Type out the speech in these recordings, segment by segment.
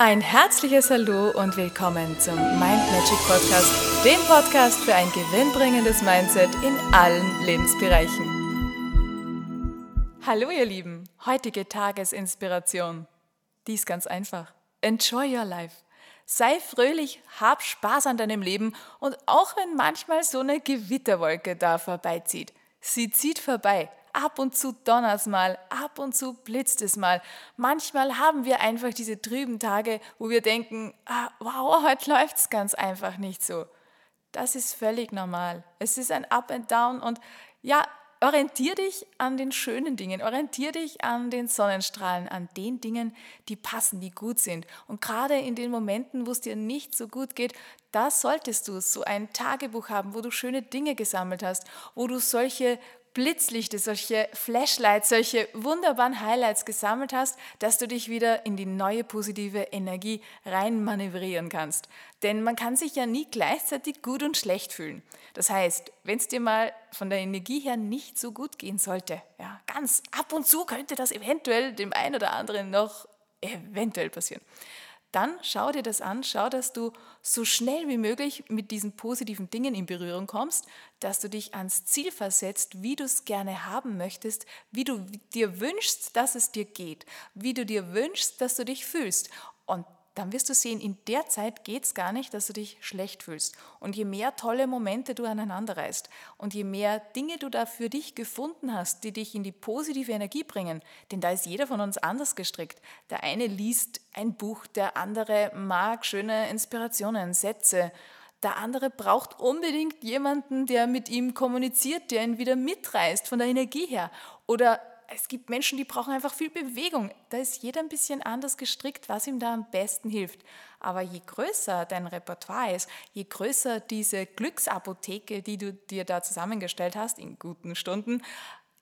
Ein herzliches Hallo und willkommen zum Mind Magic Podcast, dem Podcast für ein gewinnbringendes Mindset in allen Lebensbereichen. Hallo ihr Lieben, heutige Tagesinspiration. Dies ganz einfach. Enjoy your life. Sei fröhlich, hab Spaß an deinem Leben und auch wenn manchmal so eine Gewitterwolke da vorbeizieht, sie zieht vorbei Ab und zu donnert mal, ab und zu blitzt es mal. Manchmal haben wir einfach diese trüben Tage, wo wir denken, ah, wow, heute läuft es ganz einfach nicht so. Das ist völlig normal. Es ist ein Up and Down und ja, orientier dich an den schönen Dingen, orientier dich an den Sonnenstrahlen, an den Dingen, die passen, die gut sind. Und gerade in den Momenten, wo es dir nicht so gut geht, da solltest du so ein Tagebuch haben, wo du schöne Dinge gesammelt hast, wo du solche Blitzlichter, solche Flashlights, solche wunderbaren Highlights gesammelt hast, dass du dich wieder in die neue positive Energie rein manövrieren kannst. Denn man kann sich ja nie gleichzeitig gut und schlecht fühlen. Das heißt, wenn es dir mal von der Energie her nicht so gut gehen sollte, ja, ganz ab und zu könnte das eventuell dem einen oder anderen noch eventuell passieren dann schau dir das an, schau, dass du so schnell wie möglich mit diesen positiven Dingen in Berührung kommst, dass du dich ans Ziel versetzt, wie du es gerne haben möchtest, wie du dir wünschst, dass es dir geht, wie du dir wünschst, dass du dich fühlst. Und dann wirst du sehen, in der Zeit geht es gar nicht, dass du dich schlecht fühlst. Und je mehr tolle Momente du aneinander reißt und je mehr Dinge du da für dich gefunden hast, die dich in die positive Energie bringen, denn da ist jeder von uns anders gestrickt. Der eine liest ein Buch, der andere mag schöne Inspirationen, Sätze. Der andere braucht unbedingt jemanden, der mit ihm kommuniziert, der ihn wieder mitreißt von der Energie her. Oder es gibt Menschen, die brauchen einfach viel Bewegung. Da ist jeder ein bisschen anders gestrickt, was ihm da am besten hilft. Aber je größer dein Repertoire ist, je größer diese Glücksapotheke, die du dir da zusammengestellt hast, in guten Stunden,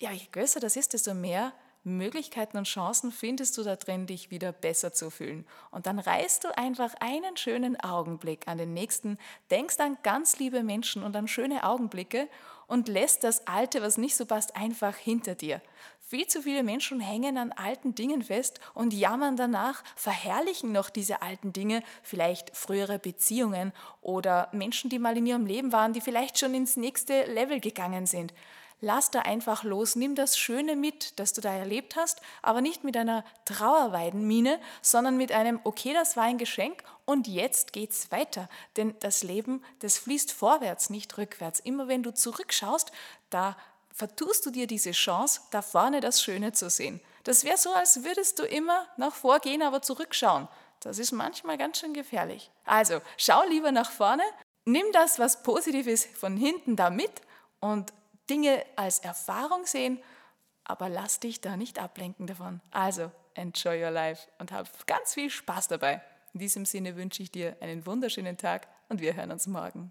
ja, je größer das ist, desto mehr Möglichkeiten und Chancen findest du da drin, dich wieder besser zu fühlen. Und dann reißt du einfach einen schönen Augenblick an den nächsten, denkst an ganz liebe Menschen und an schöne Augenblicke und lässt das Alte, was nicht so passt, einfach hinter dir. Viel zu viele Menschen hängen an alten Dingen fest und jammern danach, verherrlichen noch diese alten Dinge, vielleicht frühere Beziehungen oder Menschen, die mal in ihrem Leben waren, die vielleicht schon ins nächste Level gegangen sind. Lass da einfach los, nimm das Schöne mit, das du da erlebt hast, aber nicht mit einer Trauerweidenmine, sondern mit einem, okay, das war ein Geschenk und jetzt geht's weiter. Denn das Leben, das fließt vorwärts, nicht rückwärts. Immer wenn du zurückschaust, da vertust du dir diese Chance, da vorne das Schöne zu sehen. Das wäre so, als würdest du immer nach vorgehen, aber zurückschauen. Das ist manchmal ganz schön gefährlich. Also schau lieber nach vorne, nimm das, was positiv ist, von hinten da mit und Dinge als Erfahrung sehen, aber lass dich da nicht ablenken davon. Also, enjoy your life und hab ganz viel Spaß dabei. In diesem Sinne wünsche ich dir einen wunderschönen Tag und wir hören uns morgen.